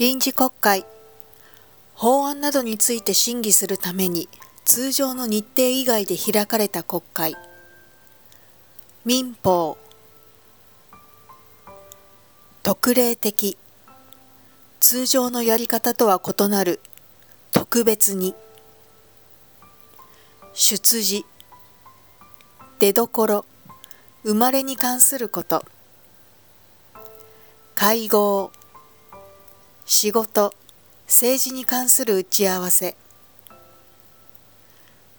臨時国会。法案などについて審議するために通常の日程以外で開かれた国会。民法。特例的。通常のやり方とは異なる。特別に。出自。出どころ生まれに関すること。会合。仕事政治に関する打ち合わせ。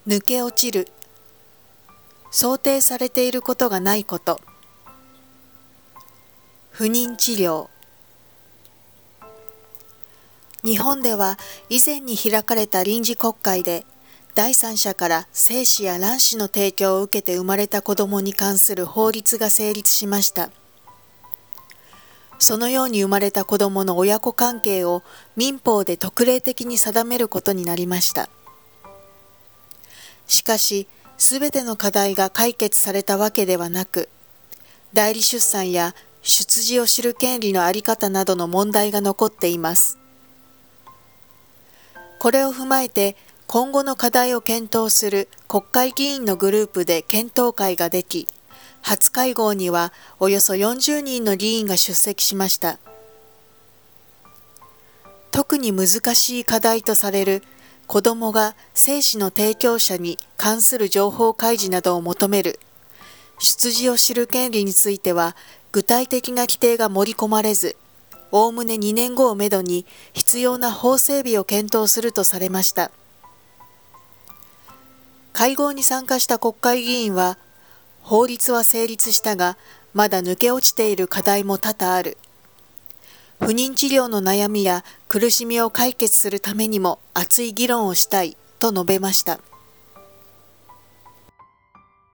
抜け落ちる。想定されていることがないこと。不妊治療。日本では以前に開かれた臨時国会で第三者から精子や卵子の提供を受けて生まれた子供に関する法律が成立しました。そのように生まれた子供の親子関係を民法で特例的に定めることになりました。しかし、すべての課題が解決されたわけではなく、代理出産や出自を知る権利のあり方などの問題が残っています。これを踏まえて、今後の課題を検討する国会議員のグループで検討会ができ、初会合にはおよそ40人の議員が出席しました。特に難しい課題とされる子どもが精子の提供者に関する情報開示などを求める出自を知る権利については具体的な規定が盛り込まれず、おおむね2年後をめどに必要な法整備を検討するとされました。会合に参加した国会議員は、法律は成立したが、まだ抜け落ちている課題も多々ある。不妊治療の悩みや苦しみを解決するためにも熱い議論をしたいと述べました。